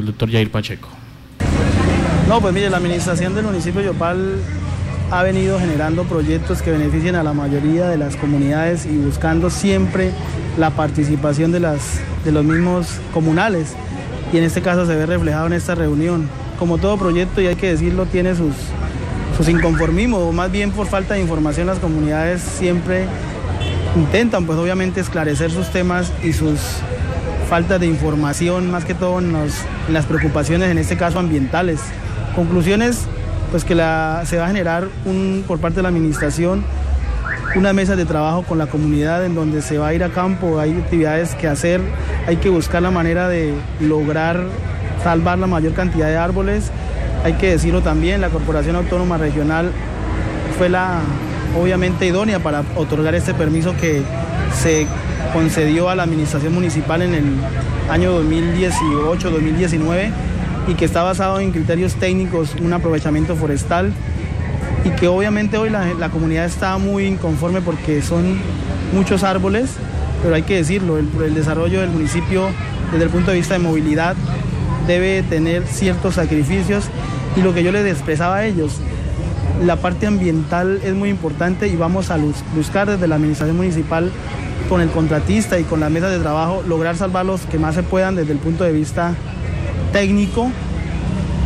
el doctor Jair Pacheco. No, pues mire, la administración del municipio de Yopal ha venido generando proyectos que beneficien a la mayoría de las comunidades y buscando siempre la participación de, las, de los mismos comunales. Y en este caso se ve reflejado en esta reunión. Como todo proyecto, y hay que decirlo, tiene sus, sus inconformismos, o más bien por falta de información las comunidades siempre intentan pues obviamente esclarecer sus temas y sus faltas de información, más que todo en, las preocupaciones, en este caso ambientales. Conclusiones, pues que se va a generar por parte de la administración una mesa de trabajo con la comunidad en donde se va a ir a campo, hay actividades que hacer, hay que buscar la manera de lograr salvar la mayor cantidad de árboles. Hay que decirlo también, la Corporación Autónoma Regional fue la obviamente idónea para otorgar este permiso que se concedió a la administración municipal en el año 2018-2019 y que está basado en criterios técnicos, un aprovechamiento forestal y que obviamente hoy la, comunidad está muy inconforme porque son muchos árboles, pero hay que decirlo, el, el desarrollo del municipio desde el punto de vista de movilidad debe tener ciertos sacrificios y lo que yo les expresaba a ellos, la parte ambiental es muy importante y vamos a buscar desde la administración municipal con el contratista y con la mesa de trabajo lograr salvar los que más se puedan desde el punto de vista técnico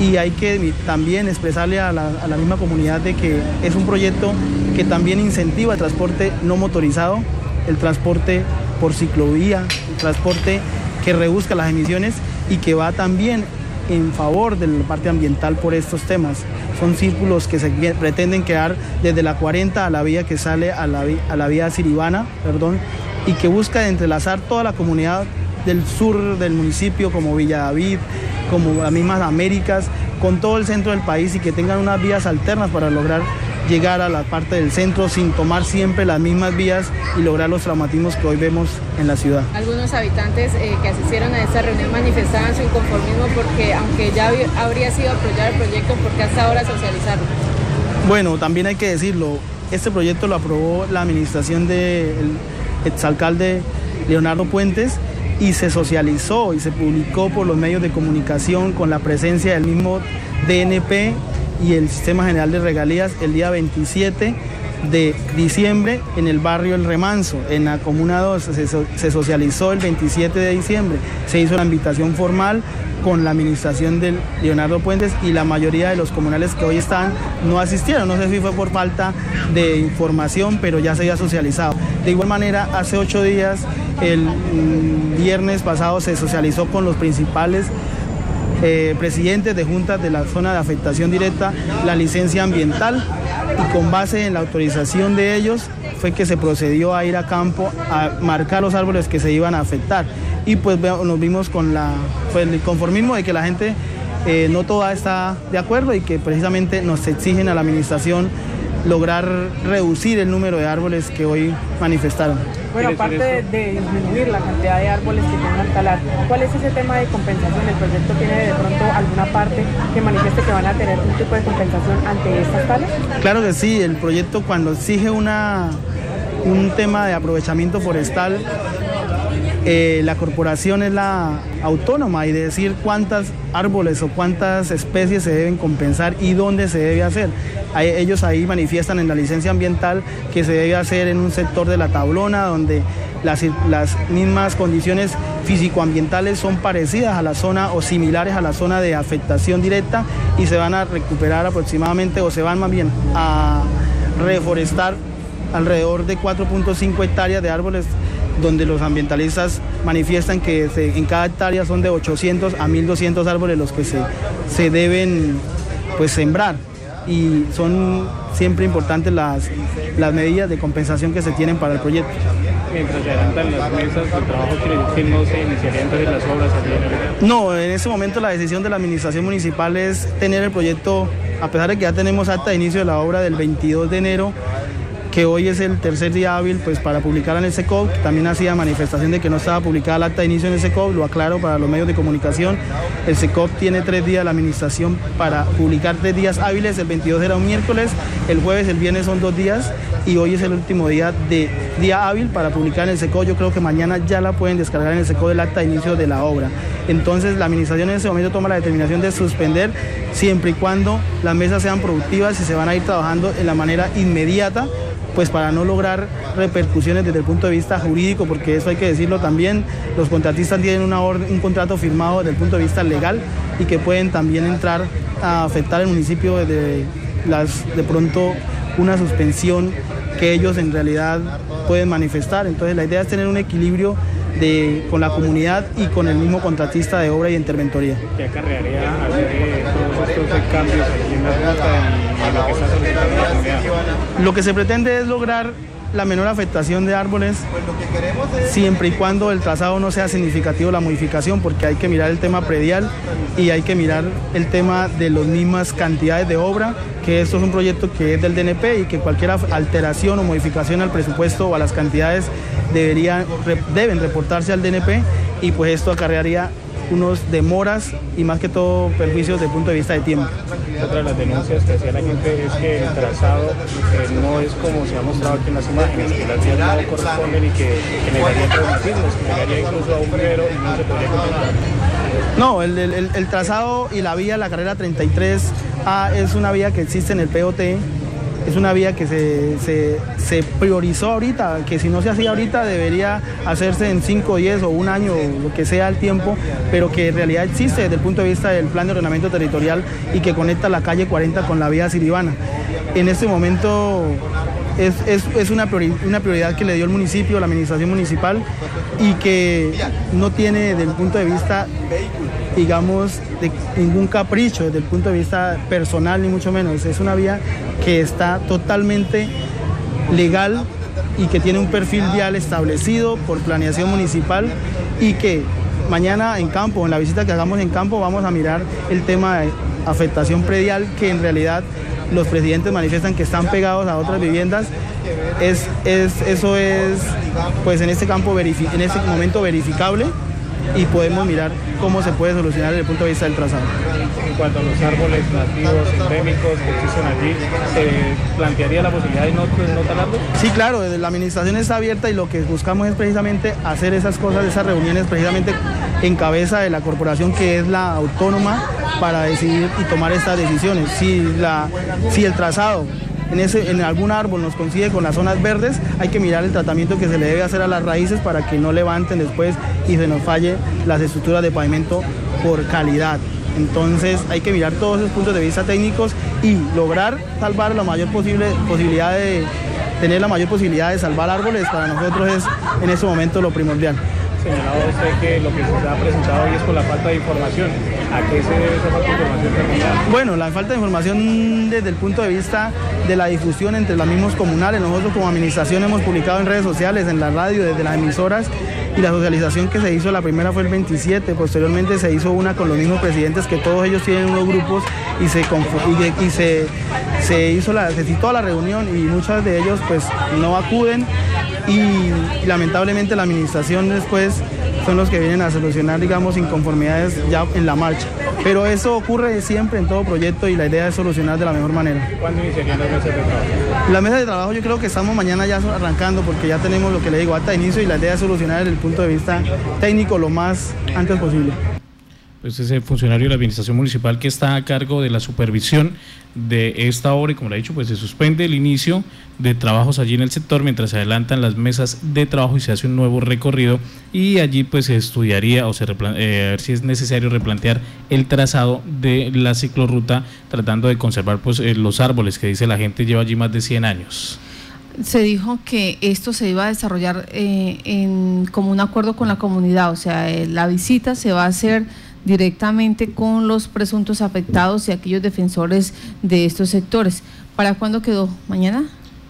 y hay que también expresarle a la, misma comunidad de que es un proyecto que también incentiva el transporte no motorizado, el transporte por ciclovía, el transporte que reduzca las emisiones y que va también en favor de la parte ambiental por estos temas. Son círculos que se pretenden crear desde la 40 a la vía que sale a la, a la vía Siribana, perdón, y que busca entrelazar toda la comunidad del sur del municipio, como Villa David, como las mismas Américas, con todo el centro del país y que tengan unas vías alternas para lograr llegar a la parte del centro sin tomar siempre las mismas vías y lograr los traumatismos que hoy vemos en la ciudad. Algunos habitantes eh, que asistieron a esta reunión manifestaban su inconformismo porque aunque ya habría sido apoyar el proyecto, porque hasta ahora socializarlo? Bueno, también hay que decirlo, este proyecto lo aprobó la administración del exalcalde Leonardo Puentes y se socializó y se publicó por los medios de comunicación con la presencia del mismo DNP y el Sistema General de Regalías el día 27 de diciembre en el barrio El Remanso, en la Comuna 2. Se, socializó el 27 de diciembre. Se hizo la invitación formal con la administración de Leonardo Puentes y la mayoría de los comunales que hoy están no asistieron. No sé si fue por falta de información, pero ya se había socializado. De igual manera, hace ocho días, el mm, viernes pasado, se socializó con los principales eh, presidentes de juntas de la zona de afectación directa la licencia ambiental y con base en la autorización de ellos fue que se procedió a ir a campo a marcar los árboles que se iban a afectar. Y pues nos vimos con la, pues, el conformismo de que la gente eh, no toda está de acuerdo y que precisamente nos exigen a la administración lograr reducir el número de árboles que hoy manifestaron. Bueno, aparte de, disminuir la cantidad de árboles que van a talar, ¿cuál es ese tema de compensación? ¿El proyecto tiene de pronto alguna parte que manifieste que van a tener un tipo de compensación ante estas talas? Claro que sí, el proyecto cuando exige una, un tema de aprovechamiento forestal eh, la corporación es la autónoma y de decir cuántas árboles o cuántas especies se deben compensar y dónde se debe hacer. ellos ahí manifiestan en la licencia ambiental que se debe hacer en un sector de la tablona donde las, las mismas condiciones físico-ambientales son parecidas a la zona o similares a la zona de afectación directa y se van a recuperar aproximadamente o se van más bien a reforestar alrededor de 4.5 hectáreas de árboles donde los ambientalistas manifiestan que en cada hectárea son de 800 a 1200 árboles los que se, se deben pues, sembrar y son siempre importantes las, las medidas de compensación que se tienen para el proyecto. Mientras se adelantan las mesas de trabajo, que no se iniciarían entonces las obras? No, en ese momento la decisión de la administración municipal es tener el proyecto, a pesar de que ya tenemos acta de inicio de la obra del 22 de enero, que hoy es el tercer día hábil pues, para publicar en el SECOP. También hacía manifestación de que no estaba publicada el acta de inicio en el SECOP, lo aclaro para los medios de comunicación. El SECOP tiene tres días de la administración para publicar tres días hábiles, el 22 era un miércoles, el jueves, el viernes son dos días y hoy es el último día de día hábil para publicar en el SECOP. Yo creo que mañana ya la pueden descargar en el SECOP del acta de inicio de la obra. Entonces la administración en ese momento toma la determinación de suspender siempre y cuando las mesas sean productivas y se van a ir trabajando en la manera inmediata pues para no lograr repercusiones desde el punto de vista jurídico, porque eso hay que decirlo también, los contratistas tienen un contrato firmado desde el punto de vista legal y que pueden también entrar a afectar el municipio de, las, de pronto una suspensión que ellos en realidad pueden manifestar. Entonces la idea es tener un equilibrio de, con la comunidad y con el mismo contratista de obra y interventoría. ¿Qué acarrearía hacer todos estos cambios en la ruta lo que está solicitando la comunidad? Lo que se pretende es lograr la menor afectación de árboles siempre y cuando el trazado no sea significativo la modificación porque hay que mirar el tema predial y hay que mirar el tema de las mismas cantidades de obra que esto es un proyecto que es del DNP y que cualquier alteración o modificación al presupuesto o a las cantidades deberían, deben reportarse al DNP y pues esto acarrearía unos demoras y más que todo perjuicios desde el punto de vista de tiempo. Otra de las denuncias que hacía la gente es que el trazado eh, no es como se ha mostrado aquí en las imágenes, que las vías no corresponden y que generaría traumatismos, que llegaría incluso a un primero y no se podría continuar. No, el, el, el, trazado y la vía, la carrera 33A es una vía que existe en el POT es una vía que se, priorizó ahorita, que si no se hacía ahorita debería hacerse en 5, 10 o un año, lo que sea el tiempo, pero que en realidad existe desde el punto de vista del plan de ordenamiento territorial y que conecta la calle 40 con la vía Siribana. En este momento es, una, una, prioridad que le dio el municipio, la administración municipal, y que no tiene desde el punto de vista, digamos, de ningún capricho, desde el punto de vista personal, ni mucho menos. Es una vía que está totalmente legal y que tiene un perfil vial establecido por planeación municipal y que mañana en campo, en la visita que hagamos en campo, vamos a mirar el tema de afectación predial que en realidad los presidentes manifiestan que están pegados a otras viviendas. Es, es, eso es, pues en este campo, en este momento verificable y podemos mirar cómo se puede solucionar desde el punto de vista del trazado. En cuanto a los árboles nativos, endémicos que existen allí, ¿se plantearía la posibilidad de no, no talarlos? Sí, claro, la administración está abierta y lo que buscamos es precisamente hacer esas cosas, esas reuniones precisamente en cabeza de la corporación que es la autónoma para decidir y tomar estas decisiones. Si, la, si el trazado en, ese, algún árbol nos coincide con las zonas verdes, hay que mirar el tratamiento que se le debe hacer a las raíces para que no levanten después y se nos falle las estructuras de pavimento por calidad. Entonces hay que mirar todos esos puntos de vista técnicos y lograr salvar la mayor posible posibilidad de tener la mayor posibilidad de salvar árboles para nosotros es en este momento lo primordial señalado usted que lo que se ha presentado hoy es por la falta de información. ¿A qué se debe esa falta de información? Bueno, la falta de información desde el punto de vista de la difusión entre los mismos comunales. Nosotros como administración hemos publicado en redes sociales, en la radio, desde las emisoras y la socialización que se hizo, la primera fue el 27, posteriormente se hizo una con los mismos presidentes que todos ellos tienen unos grupos y se, y, se, se hizo la, se citó la reunión y muchos de ellos pues no acuden y lamentablemente la administración después son los que vienen a solucionar, digamos, inconformidades ya en la marcha. Pero eso ocurre siempre en todo proyecto y la idea es solucionar de la mejor manera. ¿Cuándo iniciarían las mesas de trabajo? La mesa de trabajo yo creo que estamos mañana ya arrancando porque ya tenemos lo que le digo, hasta inicio y la idea es solucionar desde el punto de vista técnico lo más antes posible pues ese funcionario de la administración municipal que está a cargo de la supervisión de esta obra y como le he dicho, pues se suspende el inicio de trabajos allí en el sector mientras se adelantan las mesas de trabajo y se hace un nuevo recorrido y allí pues se estudiaría o se eh, a ver si es necesario replantear el trazado de la ciclorruta tratando de conservar pues eh, los árboles que dice la gente lleva allí más de 100 años. Se dijo que esto se iba a desarrollar eh, en, como un acuerdo con la comunidad, o sea, la visita se va a hacer directamente con los presuntos afectados y aquellos defensores de estos sectores. ¿Para cuándo quedó? ¿Mañana?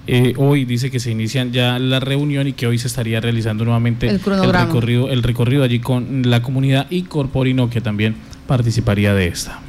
Eh, hoy dice que se inician ya la reunión y que hoy se estaría realizando nuevamente el, recorrido, el recorrido allí con la comunidad y Corporino que también participaría de esta.